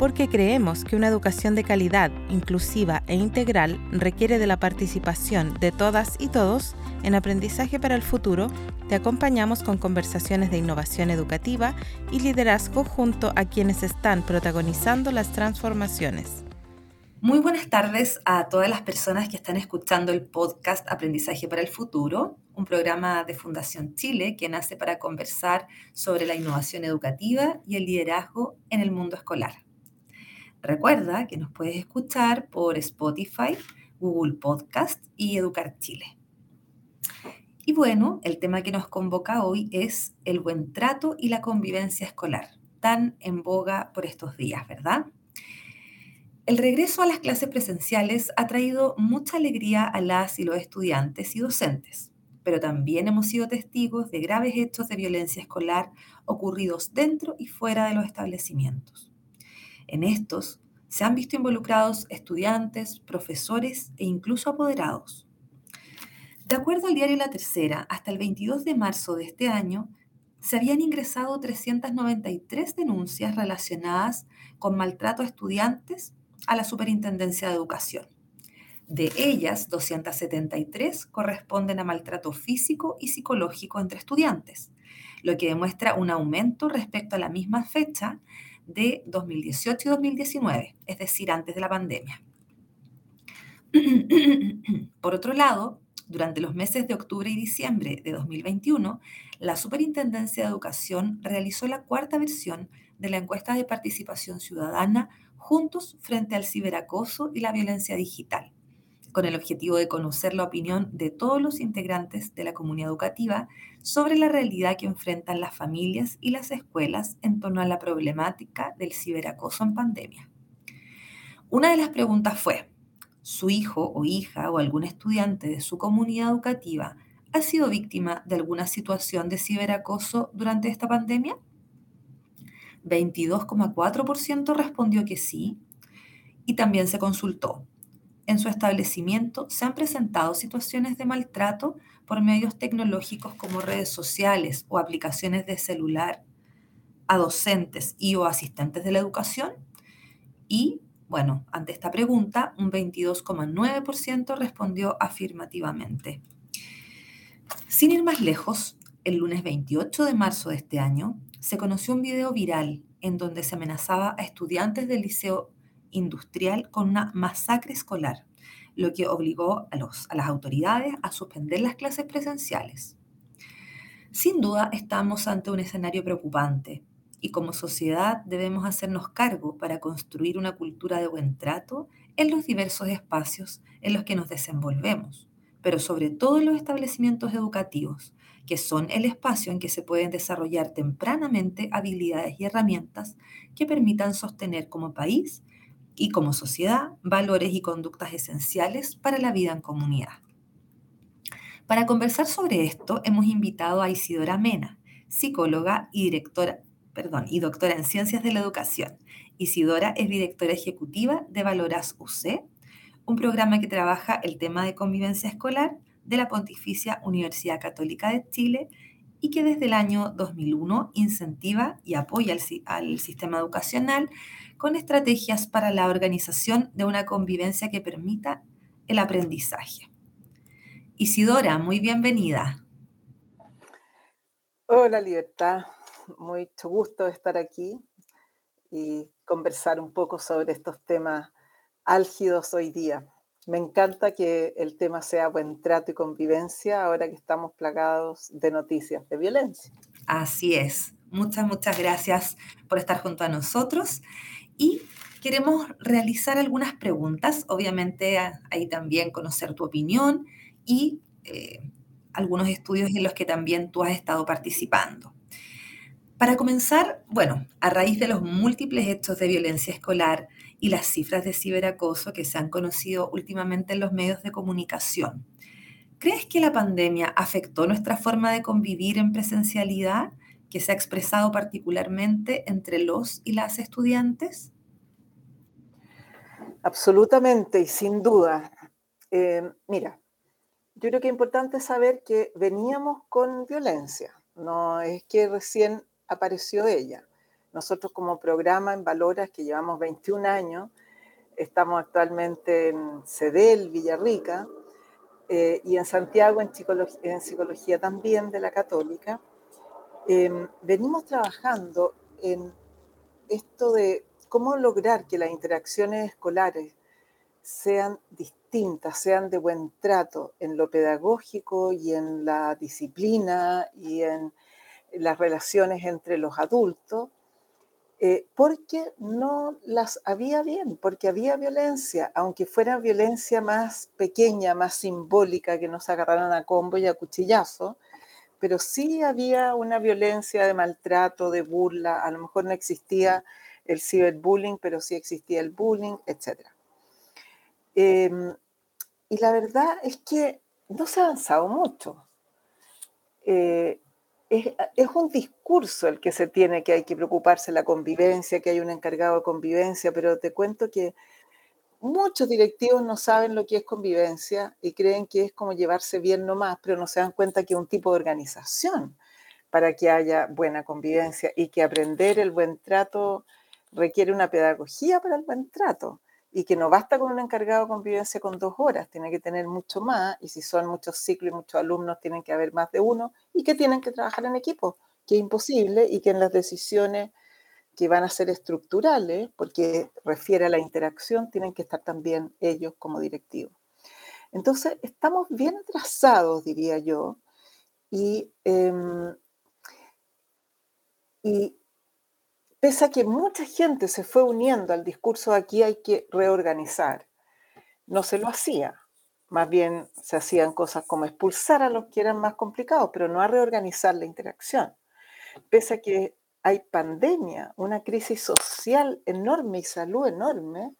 porque creemos que una educación de calidad, inclusiva e integral requiere de la participación de todas y todos en aprendizaje para el futuro, te acompañamos con conversaciones de innovación educativa y liderazgo junto a quienes están protagonizando las transformaciones. Muy buenas tardes a todas las personas que están escuchando el podcast Aprendizaje para el Futuro, un programa de Fundación Chile que nace para conversar sobre la innovación educativa y el liderazgo en el mundo escolar. Recuerda que nos puedes escuchar por Spotify, Google Podcast y Educar Chile. Y bueno, el tema que nos convoca hoy es el buen trato y la convivencia escolar, tan en boga por estos días, ¿verdad? El regreso a las clases presenciales ha traído mucha alegría a las y los estudiantes y docentes, pero también hemos sido testigos de graves hechos de violencia escolar ocurridos dentro y fuera de los establecimientos. En estos se han visto involucrados estudiantes, profesores e incluso apoderados. De acuerdo al diario La Tercera, hasta el 22 de marzo de este año se habían ingresado 393 denuncias relacionadas con maltrato a estudiantes a la Superintendencia de Educación. De ellas, 273 corresponden a maltrato físico y psicológico entre estudiantes, lo que demuestra un aumento respecto a la misma fecha de 2018 y 2019, es decir, antes de la pandemia. Por otro lado, durante los meses de octubre y diciembre de 2021, la Superintendencia de Educación realizó la cuarta versión de la encuesta de participación ciudadana Juntos frente al ciberacoso y la violencia digital, con el objetivo de conocer la opinión de todos los integrantes de la comunidad educativa sobre la realidad que enfrentan las familias y las escuelas en torno a la problemática del ciberacoso en pandemia. Una de las preguntas fue, ¿su hijo o hija o algún estudiante de su comunidad educativa ha sido víctima de alguna situación de ciberacoso durante esta pandemia? 22,4% respondió que sí y también se consultó en su establecimiento se han presentado situaciones de maltrato por medios tecnológicos como redes sociales o aplicaciones de celular a docentes y o asistentes de la educación? Y, bueno, ante esta pregunta, un 22,9% respondió afirmativamente. Sin ir más lejos, el lunes 28 de marzo de este año se conoció un video viral en donde se amenazaba a estudiantes del liceo industrial con una masacre escolar, lo que obligó a, las autoridades a suspender las clases presenciales. Sin duda estamos ante un escenario preocupante y como sociedad debemos hacernos cargo para construir una cultura de buen trato en los diversos espacios en los que nos desenvolvemos, pero sobre todo en los establecimientos educativos, que son el espacio en que se pueden desarrollar tempranamente habilidades y herramientas que permitan sostener como país y como sociedad valores y conductas esenciales para la vida en comunidad. Para conversar sobre esto hemos invitado a Isidora Mena, psicóloga y directora, perdón, y doctora en Ciencias de la Educación. Isidora es directora ejecutiva de Valoras UC, un programa que trabaja el tema de convivencia escolar de la Pontificia Universidad Católica de Chile y que desde el año 2001 incentiva y apoya al, al sistema educacional con estrategias para la organización de una convivencia que permita el aprendizaje. Isidora, muy bienvenida. Hola, Libertad. Mucho gusto estar aquí y conversar un poco sobre estos temas álgidos hoy día. Me encanta que el tema sea buen trato y convivencia ahora que estamos plagados de noticias de violencia. Así es. Muchas, muchas gracias por estar junto a nosotros y queremos realizar algunas preguntas, obviamente ahí también conocer tu opinión y eh, algunos estudios en los que también tú has estado participando. Para comenzar, bueno, a raíz de los múltiples hechos de violencia escolar y las cifras de ciberacoso que se han conocido últimamente en los medios de comunicación, ¿crees que la pandemia afectó nuestra forma de convivir en presencialidad? Que se ha expresado particularmente entre los y las estudiantes? Absolutamente y sin duda. Eh, mira, yo creo que es importante saber que veníamos con violencia, no es que recién apareció ella. Nosotros como programa en Valoras, que llevamos 21 años, estamos actualmente en CEDEL, Villarrica, eh, y en Santiago en psicología, también de la Católica, em, venimos trabajando en esto de cómo lograr que las interacciones escolares sean distintas, sean de buen trato en lo pedagógico y en la disciplina y en las relaciones entre los adultos, eh, porque no las había bien, porque había violencia, aunque fuera violencia más pequeña, más simbólica, que nos agarraran a combo y a cuchillazo, pero sí había una violencia de maltrato, de burla, a lo mejor no existía el ciberbullying, pero sí existía el bullying, etc. Em, y la verdad es que no se ha avanzado mucho. Eh, es, un discurso el que se tiene que hay que preocuparse la convivencia, que hay un encargado de convivencia, pero te cuento que muchos directivos no saben lo que es convivencia y creen que es como llevarse bien nomás, pero no se dan cuenta que es un tipo de organización para que haya buena convivencia y que aprender el buen trato requiere una pedagogía para el buen trato y que no basta con un encargado de convivencia con dos horas, tiene que tener mucho más, y si son muchos ciclos y muchos alumnos, tienen que haber más de uno, y que tienen que trabajar en equipo, que es imposible, y que en las decisiones que van a ser estructurales, porque refiere a la interacción, tienen que estar también ellos como directivos. Entonces, estamos bien atrasados, diría yo, y, em, y pese a que mucha gente se fue uniendo al discurso aquí hay que reorganizar, no se lo hacía. Más bien se hacían cosas como expulsar a los que eran más complicados, pero no a reorganizar la interacción. Pese a que hay pandemia, una crisis social enorme y salud enorme,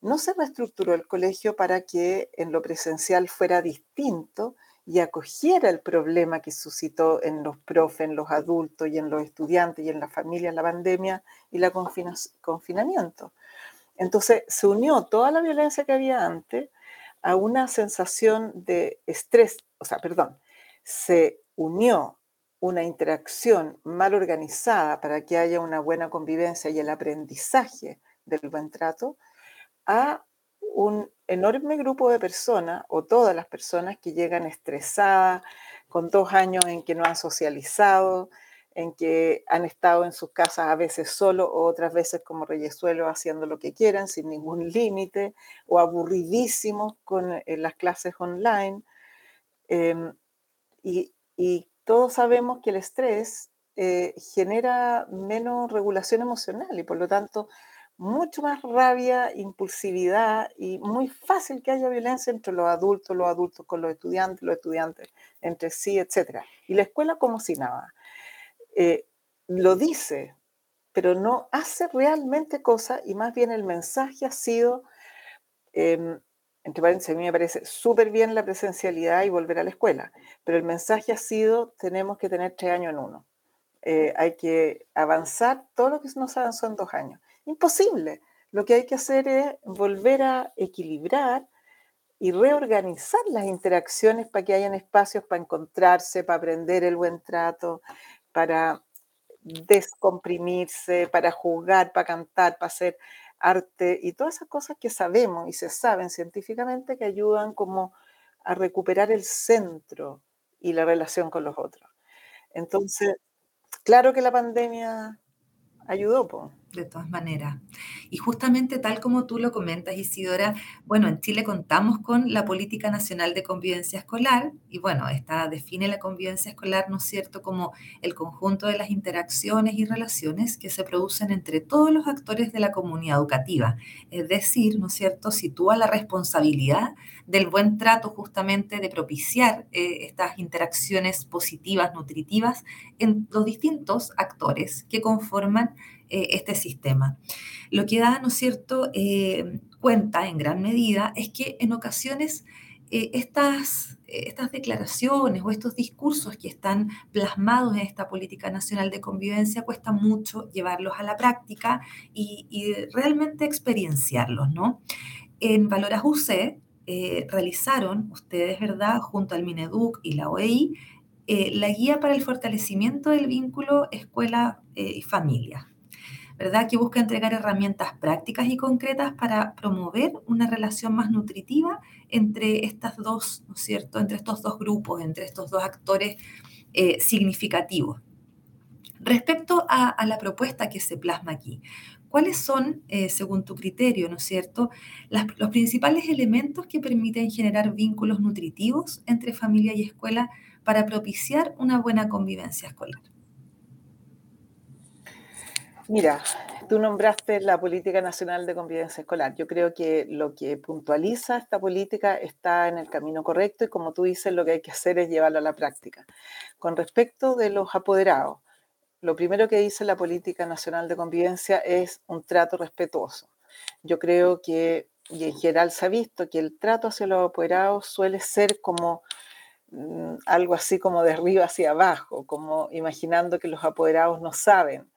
no se reestructuró el colegio para que en lo presencial fuera distinto y acogiera el problema que suscitó en los profes, en los adultos y en los estudiantes y en la familia la pandemia y el confinamiento. Entonces se unió toda la violencia que había antes a una sensación de estrés, o sea, perdón, se unió una interacción mal organizada para que haya una buena convivencia y el aprendizaje del buen trato a un enorme grupo de personas o todas las personas que llegan estresadas, con dos años en que no han socializado, en que han estado en sus casas a veces solo o otras veces como reyesuelo haciendo lo que quieran sin ningún límite o aburridísimos con eh, las clases online. Em, y, todos sabemos que el estrés eh, genera menos regulación emocional y por lo tanto mucho más rabia, impulsividad y muy fácil que haya violencia entre los adultos, los adultos con los estudiantes, los estudiantes entre sí, etc. Y la escuela como si nada. Eh, lo dice, pero no hace realmente cosas y más bien el mensaje ha sido, em, entre paréntesis, a mí me parece súper bien la presencialidad y volver a la escuela, pero el mensaje ha sido, tenemos que tener tres años en uno. Eh, hay que avanzar todo lo que nos avanzó en dos años. Imposible. Lo que hay que hacer es volver a equilibrar y reorganizar las interacciones para que hayan espacios para encontrarse, para aprender el buen trato, para descomprimirse, para jugar, para cantar, para hacer arte y todas esas cosas que sabemos y se saben científicamente que ayudan como a recuperar el centro y la relación con los otros. Entonces, claro que la pandemia ayudó, pues de todas maneras. Y justamente tal como tú lo comentas, Isidora, bueno, en Chile contamos con la Política Nacional de Convivencia Escolar y bueno, esta define la convivencia escolar, ¿no es cierto?, como el conjunto de las interacciones y relaciones que se producen entre todos los actores de la comunidad educativa. Es decir, ¿no es cierto?, sitúa la responsabilidad del buen trato justamente de propiciar eh, estas interacciones positivas, nutritivas, en los distintos actores que conforman eh, este sistema. Lo que da, ¿no es cierto?, eh, cuenta en gran medida es que en ocasiones eh, estas, estas declaraciones o estos discursos que están plasmados en esta política nacional de convivencia cuesta mucho llevarlos a la práctica y, realmente experienciarlos, ¿no? En Valoras UC realizaron ustedes, ¿verdad?, junto al Mineduc y la OEI, la guía para el fortalecimiento del vínculo escuela y familia. ¿Verdad? Que busca entregar herramientas prácticas y concretas para promover una relación más nutritiva entre estas dos, ¿no es cierto? Entre estos dos grupos, entre estos dos actores eh, significativos. Respecto a, la propuesta que se plasma aquí, ¿cuáles son, eh, según tu criterio, ¿no es cierto?, los principales elementos que permiten generar vínculos nutritivos entre familia y escuela para propiciar una buena convivencia escolar? Mira, tú nombraste la Política Nacional de Convivencia Escolar. Yo creo que lo que puntualiza esta política está en el camino correcto y como tú dices, lo que hay que hacer es llevarlo a la práctica. Con respecto de los apoderados, lo primero que dice la Política Nacional de Convivencia es un trato respetuoso. Yo creo que, y en general se ha visto, que el trato hacia los apoderados suele ser como mm, algo así como de arriba hacia abajo, como imaginando que los apoderados no saben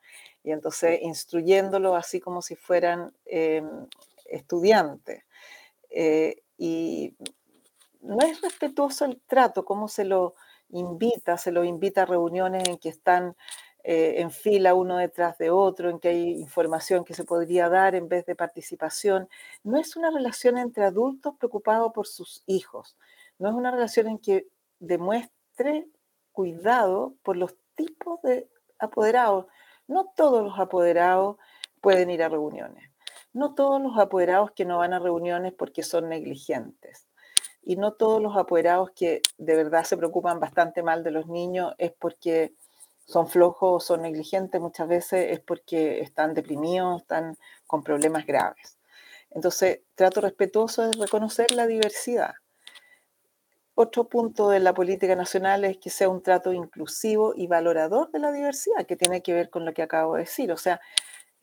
y entonces instruyéndolo así como si fueran em, estudiantes. Eh, y no es respetuoso el trato, cómo se lo invita, se lo invita a reuniones en que están eh, en fila uno detrás de otro, en que hay información que se podría dar en vez de participación. No es una relación entre adultos preocupados por sus hijos, no es una relación en que demuestre cuidado por los tipos de apoderados, no todos los apoderados pueden ir a reuniones. No todos los apoderados que no van a reuniones porque son negligentes. Y no todos los apoderados que de verdad se preocupan bastante mal de los niños es porque son flojos o son negligentes. Muchas veces es porque están deprimidos, están con problemas graves. Entonces, trato respetuoso es reconocer la diversidad otro punto de la política nacional es que sea un trato inclusivo y valorador de la diversidad, que tiene que ver con lo que acabo de decir. O sea,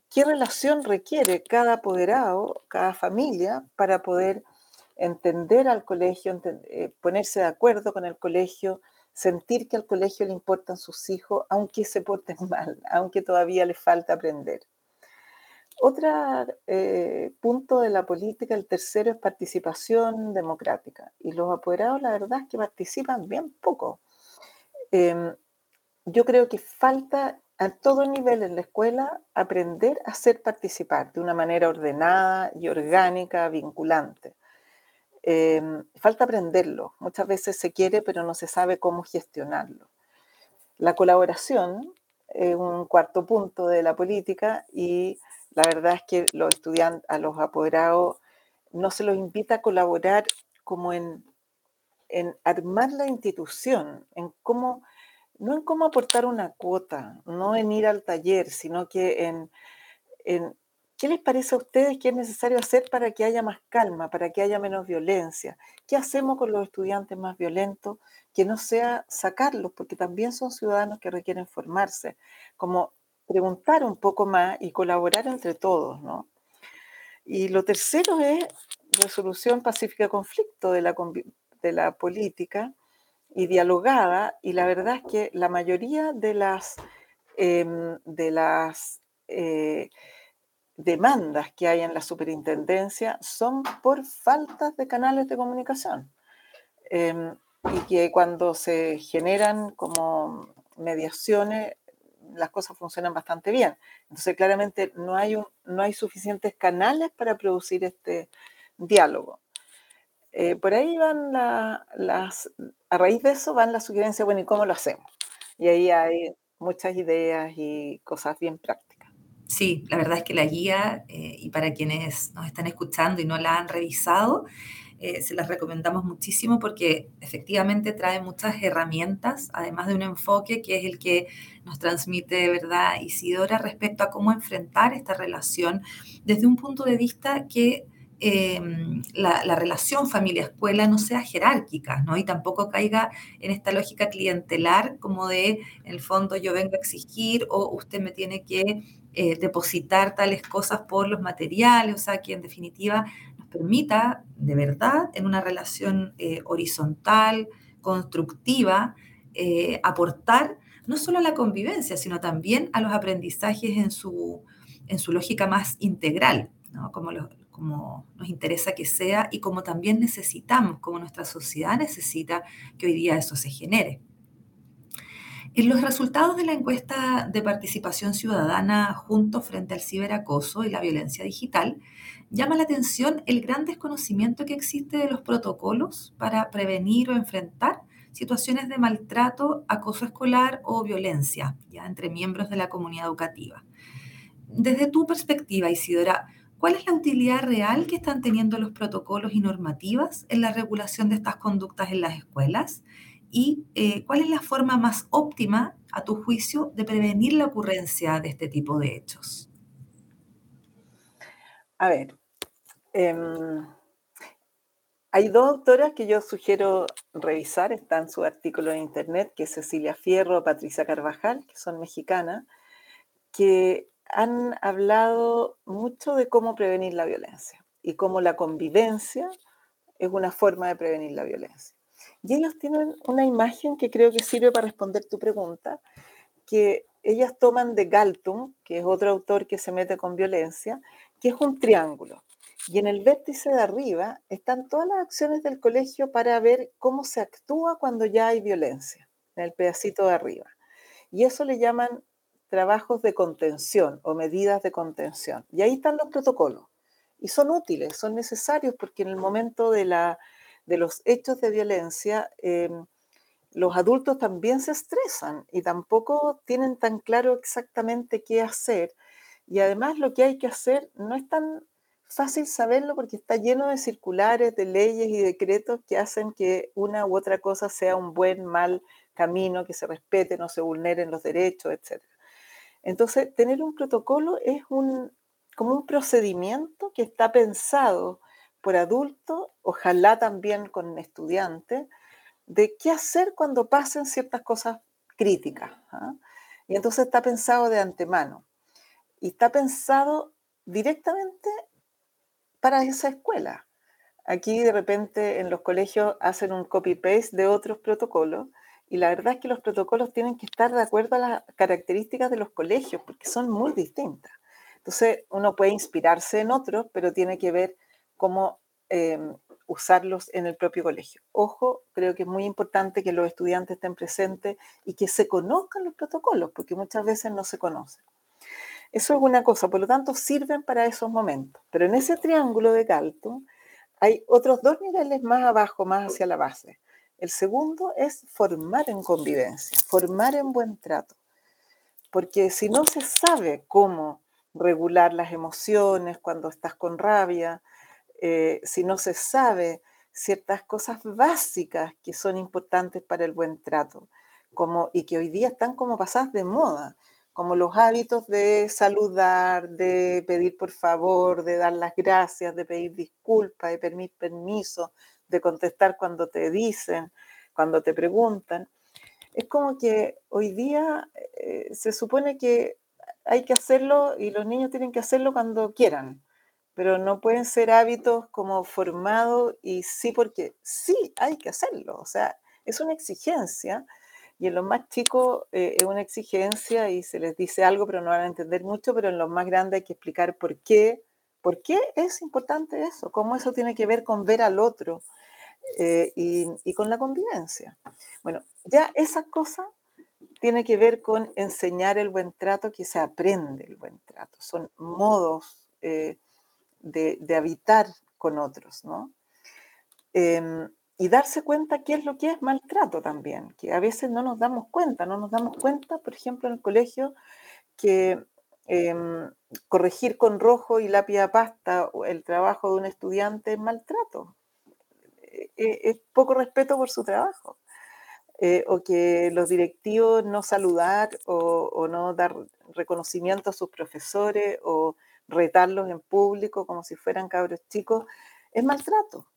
¿qué relación requiere cada apoderado, cada familia, para poder entender al colegio, eh, ponerse de acuerdo con el colegio, sentir que al colegio le importan sus hijos, aunque se porten mal, aunque todavía les falta aprender? Otro eh, punto de la política, el tercero, es participación democrática. Y los apoderados, la verdad es que participan bien poco. Em, yo creo que falta a todo nivel en la escuela aprender a hacer participar de una manera ordenada y orgánica, vinculante. Em, falta aprenderlo. Muchas veces se quiere, pero no se sabe cómo gestionarlo. La colaboración es un cuarto punto de la política y la verdad es que los estudiantes, a los apoderados, no se los invita a colaborar como en, en armar la institución, en cómo, no en cómo aportar una cuota, no en ir al taller, sino que en, en ¿Qué les parece a ustedes que es necesario hacer para que haya más calma, para que haya menos violencia? ¿Qué hacemos con los estudiantes más violentos? Que no sea sacarlos, porque también son ciudadanos que requieren formarse, como preguntar un poco más y colaborar entre todos, ¿no? Y lo tercero es resolución pacífica de conflicto de la, de la política y dialogada, y la verdad es que la mayoría de las, em, de las eh, demandas que hay en la superintendencia son por falta de canales de comunicación. Em, y que cuando se generan como mediaciones las cosas funcionan bastante bien. Entonces, claramente no hay, no hay suficientes canales para producir este diálogo. Eh, por ahí van las, a raíz de eso van las sugerencias, bueno, ¿y cómo lo hacemos? Y ahí hay muchas ideas y cosas bien prácticas. Sí, la verdad es que la guía, eh, y para quienes nos están escuchando y no la han revisado, eh, se las recomendamos muchísimo porque efectivamente trae muchas herramientas, además de un enfoque que es el que nos transmite, ¿verdad?, Isidora respecto a cómo enfrentar esta relación desde un punto de vista que em, la, relación familia-escuela no sea jerárquica, ¿no? Y tampoco caiga en esta lógica clientelar como de, en el fondo, yo vengo a exigir o usted me tiene que eh, depositar tales cosas por los materiales, o sea, que en definitiva permita de verdad en una relación eh, horizontal, constructiva, eh, aportar no solo a la convivencia, sino también a los aprendizajes en su, en su lógica más integral, como, como nos interesa que sea y como también necesitamos, como nuestra sociedad necesita que hoy día eso se genere. En los resultados de la encuesta de participación ciudadana Juntos frente al ciberacoso y la violencia digital, llama la atención el gran desconocimiento que existe de los protocolos para prevenir o enfrentar situaciones de maltrato, acoso escolar o violencia ya entre miembros de la comunidad educativa. Desde tu perspectiva, Isidora, ¿cuál es la utilidad real que están teniendo los protocolos y normativas en la regulación de estas conductas en las escuelas? ¿Y eh, cuál es la forma más óptima, a tu juicio, de prevenir la ocurrencia de este tipo de hechos? A ver, em, hay dos autoras que yo sugiero revisar, está en su artículo en internet, que es Cecilia Fierro Patricia Carvajal, que son mexicanas, que han hablado mucho de cómo prevenir la violencia y cómo la convivencia es una forma de prevenir la violencia. Y ellos tienen una imagen que creo que sirve para responder tu pregunta, que ellas toman de Galtung, que es otro autor que se mete con violencia, que es un triángulo. Y en el vértice de arriba están todas las acciones del colegio para ver cómo se actúa cuando ya hay violencia, en el pedacito de arriba. Y eso le llaman trabajos de contención o medidas de contención. Y ahí están los protocolos. Y son útiles, son necesarios porque en el momento de, la, de los hechos de violencia, em, los adultos también se estresan y tampoco tienen tan claro exactamente qué hacer. Y además lo que hay que hacer no es tan fácil saberlo porque está lleno de circulares, de leyes y decretos que hacen que una u otra cosa sea un buen, mal camino, que se respete, no se vulneren los derechos, etc. Entonces, tener un protocolo es un, como un procedimiento que está pensado por adultos, ojalá también con estudiantes, de qué hacer cuando pasen ciertas cosas críticas. ¿ah? Y entonces está pensado de antemano. Y está pensado directamente para esa escuela. Aquí de repente en los colegios hacen un copy-paste de otros protocolos y la verdad es que los protocolos tienen que estar de acuerdo a las características de los colegios porque son muy distintas. Entonces uno puede inspirarse en otros, pero tiene que ver cómo em, usarlos en el propio colegio. Ojo, creo que es muy importante que los estudiantes estén presentes y que se conozcan los protocolos, porque muchas veces no se conocen. Eso es una cosa, por lo tanto sirven para esos momentos. Pero en ese triángulo de Galton hay otros dos niveles más abajo, más hacia la base. El segundo es formar en convivencia, formar en buen trato. Porque si no se sabe cómo regular las emociones cuando estás con rabia, eh, si no se sabe ciertas cosas básicas que son importantes para el buen trato, como, y que hoy día están como pasadas de moda, como los hábitos de saludar, de pedir por favor, de dar las gracias, de pedir disculpas, de pedir permiso, de contestar cuando te dicen, cuando te preguntan. Es como que hoy día eh, se supone que hay que hacerlo y los niños tienen que hacerlo cuando quieran, pero no pueden ser hábitos como formados y sí porque sí hay que hacerlo. O sea, es una exigencia y en los más chicos eh, es una exigencia y se les dice algo, pero no van a entender mucho, pero en los más grandes hay que explicar por qué, por qué es importante eso, cómo eso tiene que ver con ver al otro eh, y, y, con la convivencia. Bueno, ya esa cosa tiene que ver con enseñar el buen trato, que se aprende el buen trato, son modos eh, de, de, habitar con otros, ¿no? Em, y darse cuenta qué es lo que es maltrato también, que a veces no nos damos cuenta, no nos damos cuenta, por ejemplo, en el colegio, que em, corregir con rojo y lápiz pasta el trabajo de un estudiante es maltrato, e, e, es poco respeto por su trabajo. Eh, o que los directivos no saludar o, no dar reconocimiento a sus profesores o retarlos en público como si fueran cabros chicos, es maltrato.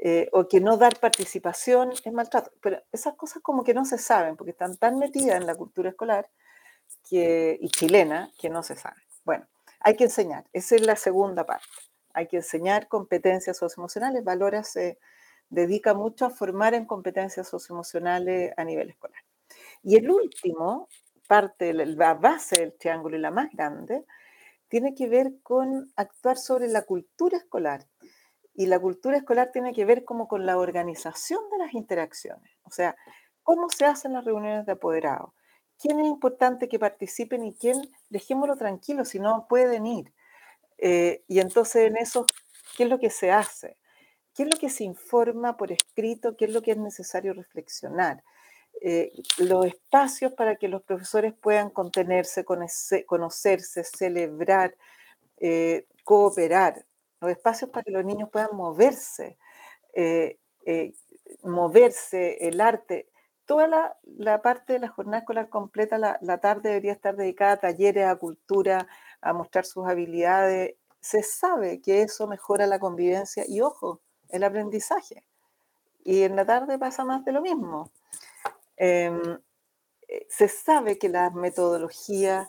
Eh, o que no dar participación es maltrato. Pero esas cosas como que no se saben, porque están tan metidas en la cultura escolar que, y chilena que no se saben. Bueno, hay que enseñar. Esa es la segunda parte. Hay que enseñar competencias socioemocionales. Valora se dedica mucho a formar en competencias socioemocionales a nivel escolar. Y el último, parte, la base del triángulo y la más grande, tiene que ver con actuar sobre la cultura escolar y la cultura escolar tiene que ver como con la organización de las interacciones, o sea, cómo se hacen las reuniones de apoderados, quién es importante que participen y quién, dejémoslo tranquilo, si no pueden ir. Eh, y entonces en eso, ¿qué es lo que se hace? ¿Qué es lo que se informa por escrito? ¿Qué es lo que es necesario reflexionar? Eh, los espacios para que los profesores puedan contenerse, conocerse, celebrar, eh, cooperar, los espacios para que los niños puedan moverse, moverse, el arte. Toda la, parte de la jornada escolar completa, la, la tarde debería estar dedicada a talleres, a cultura, a mostrar sus habilidades. Se sabe que eso mejora la convivencia y, ojo, el aprendizaje. Y en la tarde pasa más de lo mismo. Em, eh, se sabe que las metodologías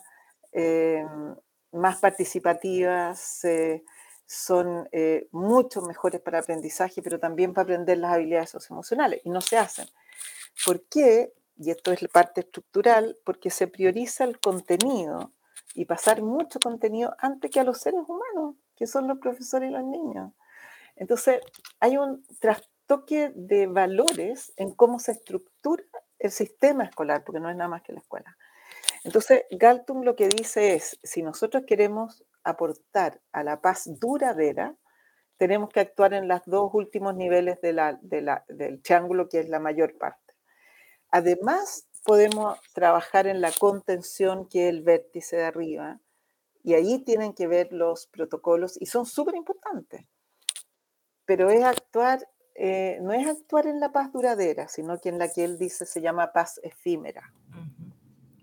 em, más participativas son eh, mucho mejores para aprendizaje, pero también para aprender las habilidades socioemocionales, y no se hacen. ¿Por qué? Y esto es la parte estructural, porque se prioriza el contenido y pasar mucho contenido antes que a los seres humanos, que son los profesores y los niños. Entonces, hay un trastoque de valores en cómo se estructura el sistema escolar, porque no es nada más que la escuela. Entonces, Galtung lo que dice es, si nosotros queremos aportar a la paz duradera, tenemos que actuar en los dos últimos niveles de la, del triángulo, que es la mayor parte. Además, podemos trabajar en la contención, que es el vértice de arriba, y ahí tienen que ver los protocolos y son súper importantes. Pero es actuar, eh, no es actuar en la paz duradera, sino que en la que él dice se llama paz efímera.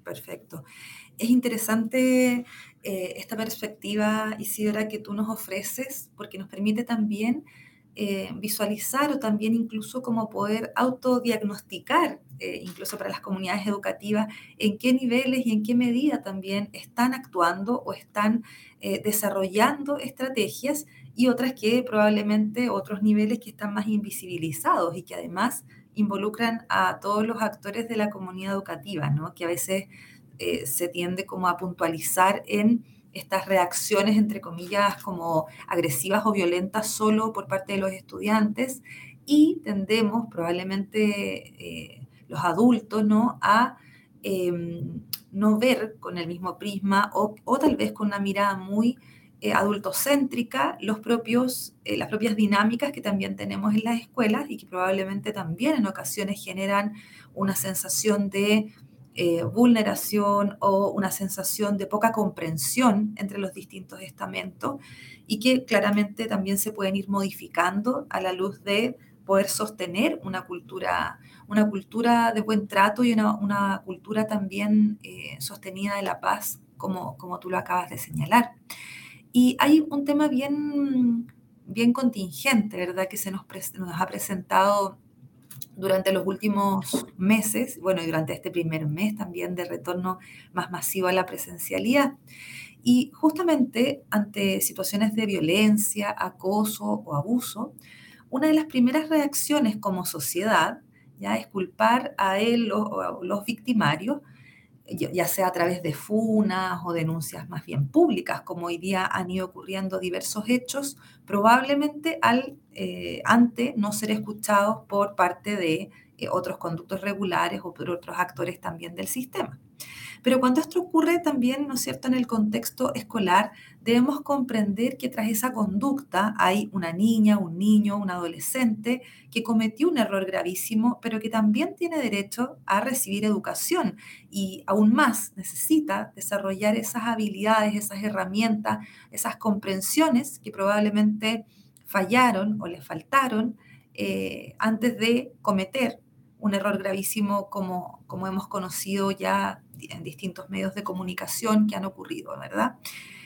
Perfecto. Es interesante eh, esta perspectiva, Isidora, que tú nos ofreces, porque nos permite también eh, visualizar o también incluso como poder autodiagnosticar, eh, incluso para las comunidades educativas, en qué niveles y en qué medida también están actuando o están desarrollando estrategias y otras que probablemente otros niveles que están más invisibilizados y que además involucran a todos los actores de la comunidad educativa, ¿no? que a veces se tiende como a puntualizar en estas reacciones, entre comillas, como agresivas o violentas solo por parte de los estudiantes y tendemos probablemente eh, los adultos ¿no? a em, no ver con el mismo prisma o, tal vez con una mirada muy eh, adultocéntrica los propios, eh, las propias dinámicas que también tenemos en las escuelas y que probablemente también en ocasiones generan una sensación de eh, vulneración o una sensación de poca comprensión entre los distintos estamentos y que claramente también se pueden ir modificando a la luz de poder sostener una cultura, una cultura de buen trato y una, cultura también eh, sostenida de la paz, como, como tú lo acabas de señalar. Y hay un tema bien, bien contingente, ¿verdad?, que se nos ha presentado durante los últimos meses, bueno, y durante este primer mes también de retorno más masivo a la presencialidad. Y justamente ante situaciones de violencia, acoso o abuso, una de las primeras reacciones como sociedad ya es culpar a él o los victimarios ya sea a través de funas o denuncias más bien públicas, como hoy día han ido ocurriendo diversos hechos, probablemente al, eh, ante no ser escuchados por parte de eh, otros conductos regulares o por otros actores también del sistema. Pero cuando esto ocurre también, ¿no es cierto?, en el contexto escolar, debemos comprender que tras esa conducta hay una niña, un niño, un adolescente que cometió un error gravísimo, pero que también tiene derecho a recibir educación y aún más necesita desarrollar esas habilidades, esas herramientas, esas comprensiones que probablemente fallaron o le faltaron eh, antes de cometer un error gravísimo como, como hemos conocido ya en distintos medios de comunicación que han ocurrido, ¿verdad?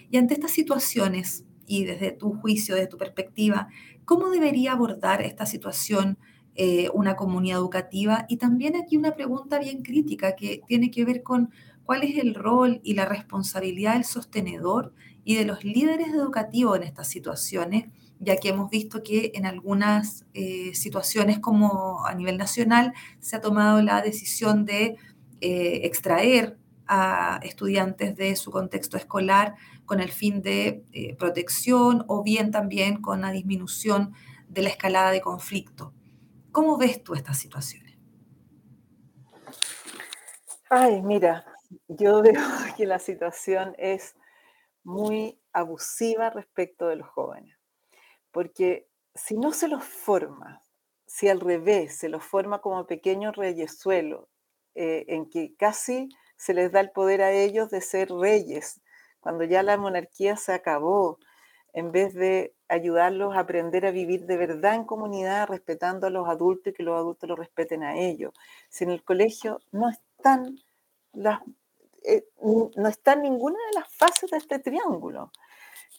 Y ante estas situaciones, y desde tu juicio, desde tu perspectiva, ¿cómo debería abordar esta situación eh, una comunidad educativa? Y también aquí una pregunta bien crítica que tiene que ver con cuál es el rol y la responsabilidad del sostenedor y de los líderes educativos en estas situaciones ya que hemos visto que en algunas eh, situaciones como a nivel nacional se ha tomado la decisión de eh, extraer a estudiantes de su contexto escolar con el fin de eh, protección o bien también con la disminución de la escalada de conflicto. ¿Cómo ves tú estas situaciones? Ay, mira, yo veo que la situación es muy abusiva respecto de los jóvenes, porque si no se los forma, si al revés se los forma como pequeños reyesuelos, eh, en que casi se les da el poder a ellos de ser reyes, cuando ya la monarquía se acabó, en vez de ayudarlos a aprender a vivir de verdad en comunidad, respetando a los adultos y que los adultos los respeten a ellos. Si en el colegio no están las, eh, no están ninguna de las fases de este triángulo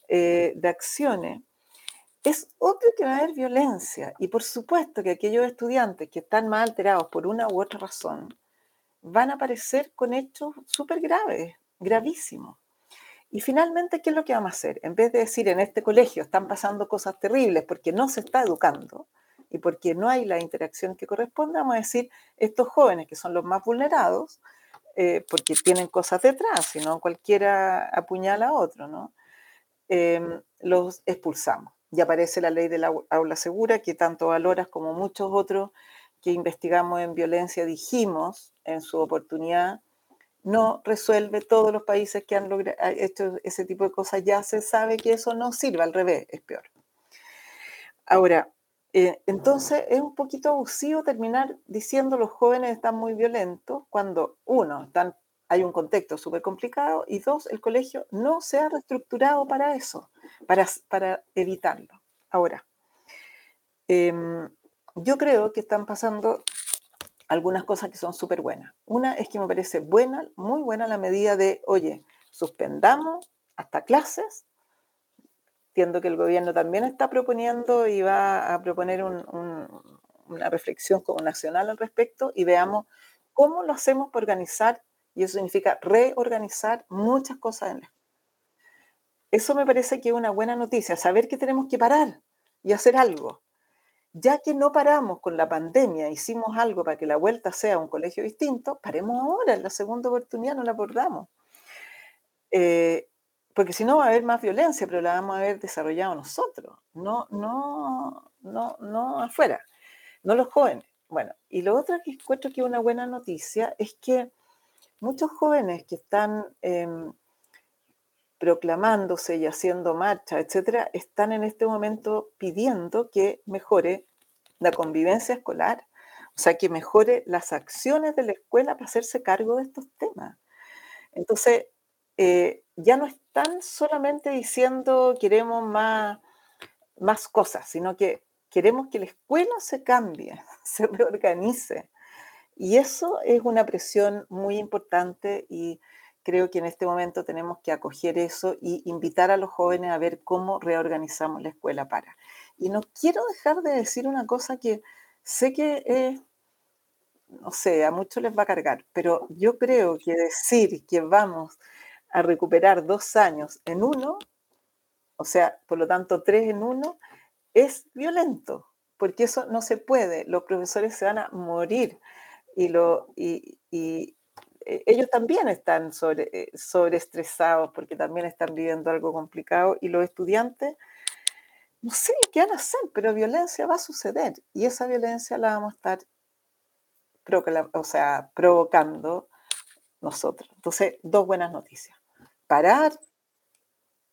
eh, de acciones, es obvio que va a haber violencia. Y por supuesto que aquellos estudiantes que están más alterados por una u otra razón van a aparecer con hechos súper graves, gravísimos. Y finalmente, ¿qué es lo que vamos a hacer? En vez de decir en este colegio están pasando cosas terribles porque no se está educando y porque no hay la interacción que corresponde, vamos a decir, estos jóvenes que son los más vulnerados, eh, porque tienen cosas detrás, si no cualquiera apuñala a otro, ¿no? Em, los expulsamos. Y aparece la ley de la aula segura, que tanto valoras como muchos otros que investigamos en violencia dijimos en su oportunidad no resuelve todos los países que han hecho ese tipo de cosas. Ya se sabe que eso no sirve, al revés, es peor. Ahora, eh, entonces es un poquito abusivo terminar diciendo los jóvenes están muy violentos cuando, uno, están, hay un contexto súper complicado y dos, el colegio no se ha reestructurado para eso, para, para evitarlo. Ahora, em, yo creo que están pasando algunas cosas que son súper buenas. Una es que me parece buena, muy buena la medida de, oye, suspendamos hasta clases. Entiendo que el gobierno también está proponiendo y va a proponer una reflexión como nacional al respecto y veamos cómo lo hacemos para organizar, y eso significa reorganizar muchas cosas en la Eso me parece que es una buena noticia, saber que tenemos que parar y hacer algo ya que no paramos con la pandemia, hicimos algo para que la vuelta sea un colegio distinto, paremos ahora, en la segunda oportunidad no la abordamos. Eh, porque si no va a haber más violencia, pero la vamos a haber desarrollado nosotros, no, no, no, no afuera, no los jóvenes. Bueno, y lo otro que encuentro que es una buena noticia es que muchos jóvenes que están em, proclamándose y haciendo marcha, etcétera, están en este momento pidiendo que mejore la convivencia escolar, o sea, que mejore las acciones de la escuela para hacerse cargo de estos temas. Entonces, eh, ya no están solamente diciendo queremos más, más cosas, sino que queremos que la escuela se cambie, se reorganice. Y eso es una presión muy importante y creo que en este momento tenemos que acoger eso y invitar a los jóvenes a ver cómo reorganizamos la escuela para. Y no quiero dejar de decir una cosa que sé que no sé, a muchos les va a cargar, pero yo creo que decir que vamos a recuperar dos años en uno, o sea, por lo tanto tres en uno, es violento, porque eso no se puede, los profesores se van a morir y, lo, y, eh, ellos también están eh, sobreestresados porque también están viviendo algo complicado y los estudiantes, no sé qué van a hacer, pero violencia va a suceder y esa violencia la vamos a estar o sea, provocando nosotros. Entonces, dos buenas noticias. Parar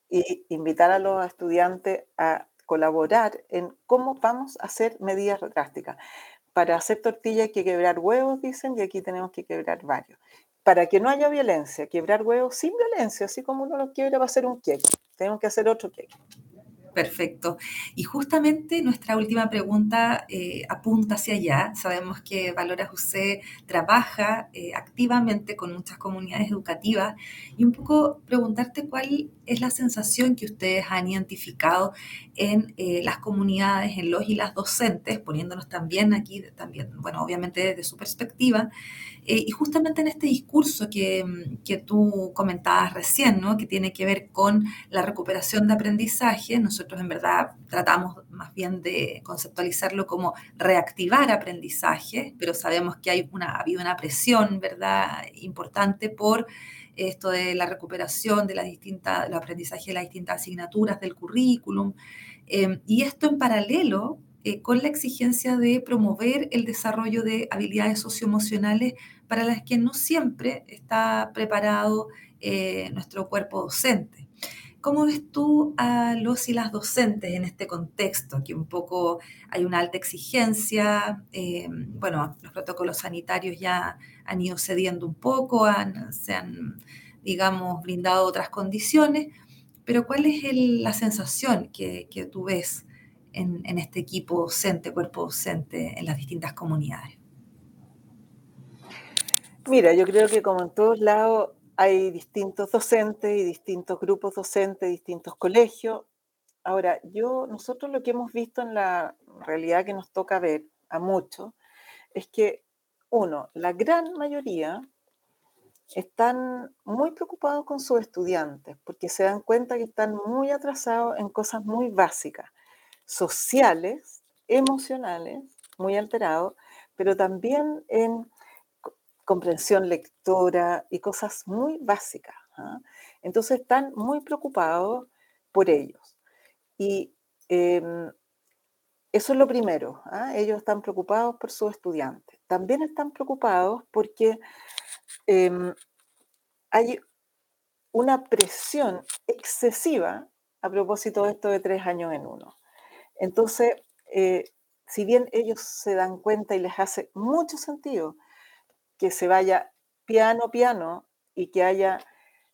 y invitar a los estudiantes a colaborar en cómo vamos a hacer medidas drásticas para hacer tortilla hay que quebrar huevos, dicen, y aquí tenemos que quebrar varios. Para que no haya violencia, quebrar huevos sin violencia, así como uno los quiebra va a ser un queque. Tenemos que hacer otro queque. Perfecto. Y justamente nuestra última pregunta eh, apunta hacia allá. Sabemos que Valora José trabaja eh, activamente con muchas comunidades educativas y un poco preguntarte cuál es la sensación que ustedes han identificado en eh, las comunidades, en los y las docentes, poniéndonos también aquí, también, bueno, obviamente desde su perspectiva, y justamente en este discurso que, que, tú comentabas recién, ¿no? que tiene que ver con la recuperación de aprendizaje, nosotros en verdad tratamos más bien de conceptualizarlo como reactivar aprendizaje, pero sabemos que hay una, ha habido una presión, ¿verdad?, importante por esto de la recuperación de las distintas, el aprendizaje de las distintas asignaturas del currículum. Em, y esto en paralelo eh, con la exigencia de promover el desarrollo de habilidades socioemocionales para las que no siempre está preparado eh, nuestro cuerpo docente. ¿Cómo ves tú a los y las docentes en este contexto? Que un poco hay una alta exigencia, eh, bueno, los protocolos sanitarios ya han ido cediendo un poco, se han, digamos, brindado otras condiciones, pero ¿cuál es la sensación que, tú ves en, este equipo docente, cuerpo docente en las distintas comunidades? Mira, yo creo que como en todos lados hay distintos docentes y distintos grupos docentes, distintos colegios. Ahora, yo, nosotros lo que hemos visto en la realidad que nos toca ver a muchos es que, uno, la gran mayoría están muy preocupados con sus estudiantes porque se dan cuenta que están muy atrasados en cosas muy básicas, sociales, emocionales, muy alterados, pero también en comprensión lectora y cosas muy básicas. ¿ah? Entonces están muy preocupados por ellos. Y em, eso es lo primero. ¿ah? Ellos están preocupados por sus estudiantes. También están preocupados porque em, hay una presión excesiva a propósito de esto de tres años en uno. Entonces, eh, si bien ellos se dan cuenta y les hace mucho sentido que se vaya piano, piano y que haya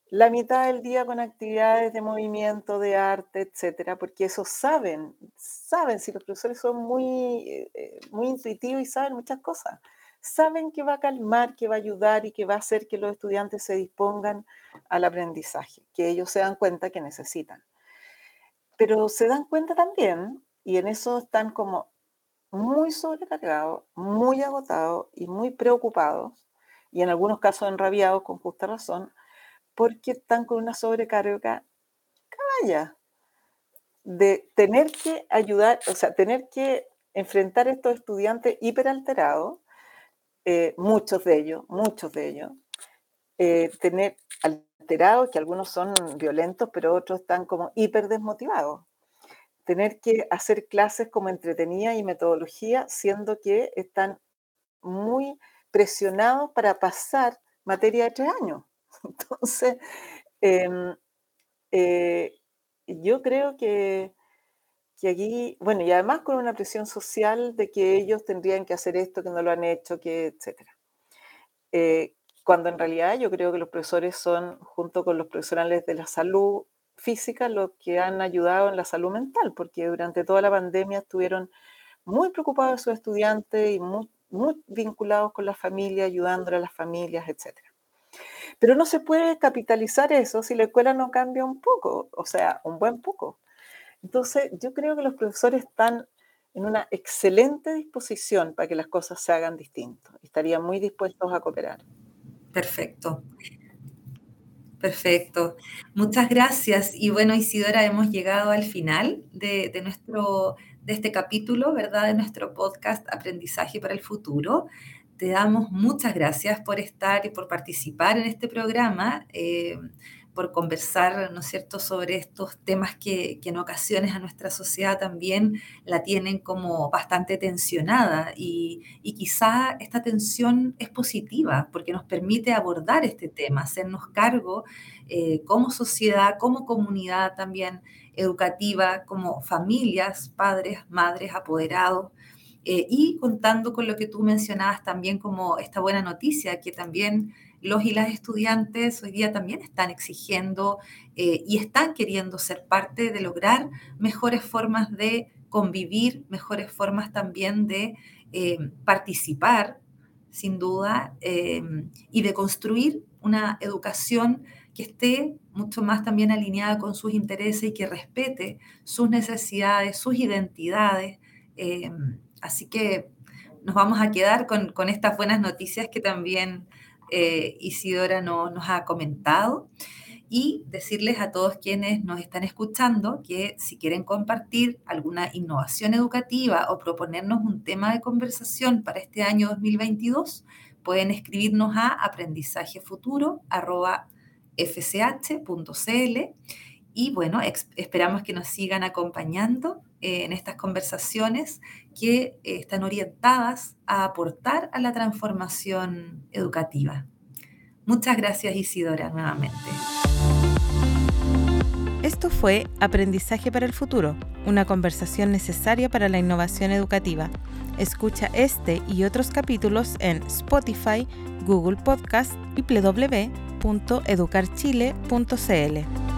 la mitad del día con actividades de movimiento, de arte, etcétera, porque eso saben, saben, si los profesores son muy, eh, eh, muy intuitivos y saben muchas cosas, saben que va a calmar, que va a ayudar y que va a hacer que los estudiantes se dispongan al aprendizaje, que ellos se dan cuenta que necesitan. Pero se dan cuenta también, y en eso están como muy sobrecargados, muy agotados y muy preocupados, y en algunos casos enrabiados con justa razón, porque están con una sobrecarga caballa de tener que ayudar, o sea, tener que enfrentar a estos estudiantes hiperalterados, eh, muchos de ellos, muchos de ellos, eh, tener alterados, que algunos son violentos, pero otros están como hiper desmotivados tener que hacer clases como entretenida y metodología, siendo que están muy presionados para pasar materia de tres años. Entonces, em, eh, yo creo que, que, aquí, bueno, y además con una presión social de que ellos tendrían que hacer esto, que no lo han hecho, que etcétera. Eh, cuando en realidad yo creo que los profesores son, junto con los profesionales de la salud, física los que han ayudado en la salud mental, porque durante toda la pandemia estuvieron muy preocupados de sus estudiantes y muy, vinculados con la familia, ayudándole a las familias, etc. Pero no se puede capitalizar eso si la escuela no cambia un poco, o sea, un buen poco. Entonces, yo creo que los profesores están en una excelente disposición para que las cosas se hagan distintos. Estarían muy dispuestos a cooperar. Perfecto. Perfecto. Muchas gracias. Y bueno, Isidora, hemos llegado al final de, nuestro, de este capítulo, ¿verdad? De nuestro podcast Aprendizaje para el Futuro. Te damos muchas gracias por estar y por participar en este programa. Eh, por conversar, ¿no es cierto?, sobre estos temas que, en ocasiones a nuestra sociedad también la tienen como bastante tensionada y, quizá esta tensión es positiva porque nos permite abordar este tema, hacernos cargo eh, como sociedad, como comunidad también educativa, como familias, padres, madres, apoderados. Eh, y contando con lo que tú mencionabas también como esta buena noticia, que también los y las estudiantes hoy día también están exigiendo eh, y están queriendo ser parte de lograr mejores formas de convivir, mejores formas también de eh, participar, sin duda, eh, y de construir una educación que esté mucho más también alineada con sus intereses y que respete sus necesidades, sus identidades. así que nos vamos a quedar con estas buenas noticias que también eh, Isidora no, nos ha comentado. Y decirles a todos quienes nos están escuchando que si quieren compartir alguna innovación educativa o proponernos un tema de conversación para este año 2022, pueden escribirnos a aprendizajefuturo.fch.cl y bueno, esperamos que nos sigan acompañando en estas conversaciones que están orientadas a aportar a la transformación educativa. Muchas gracias Isidora nuevamente. Esto fue Aprendizaje para el Futuro, una conversación necesaria para la innovación educativa. Escucha este y otros capítulos en Spotify, Google Podcast y www.educarchile.cl.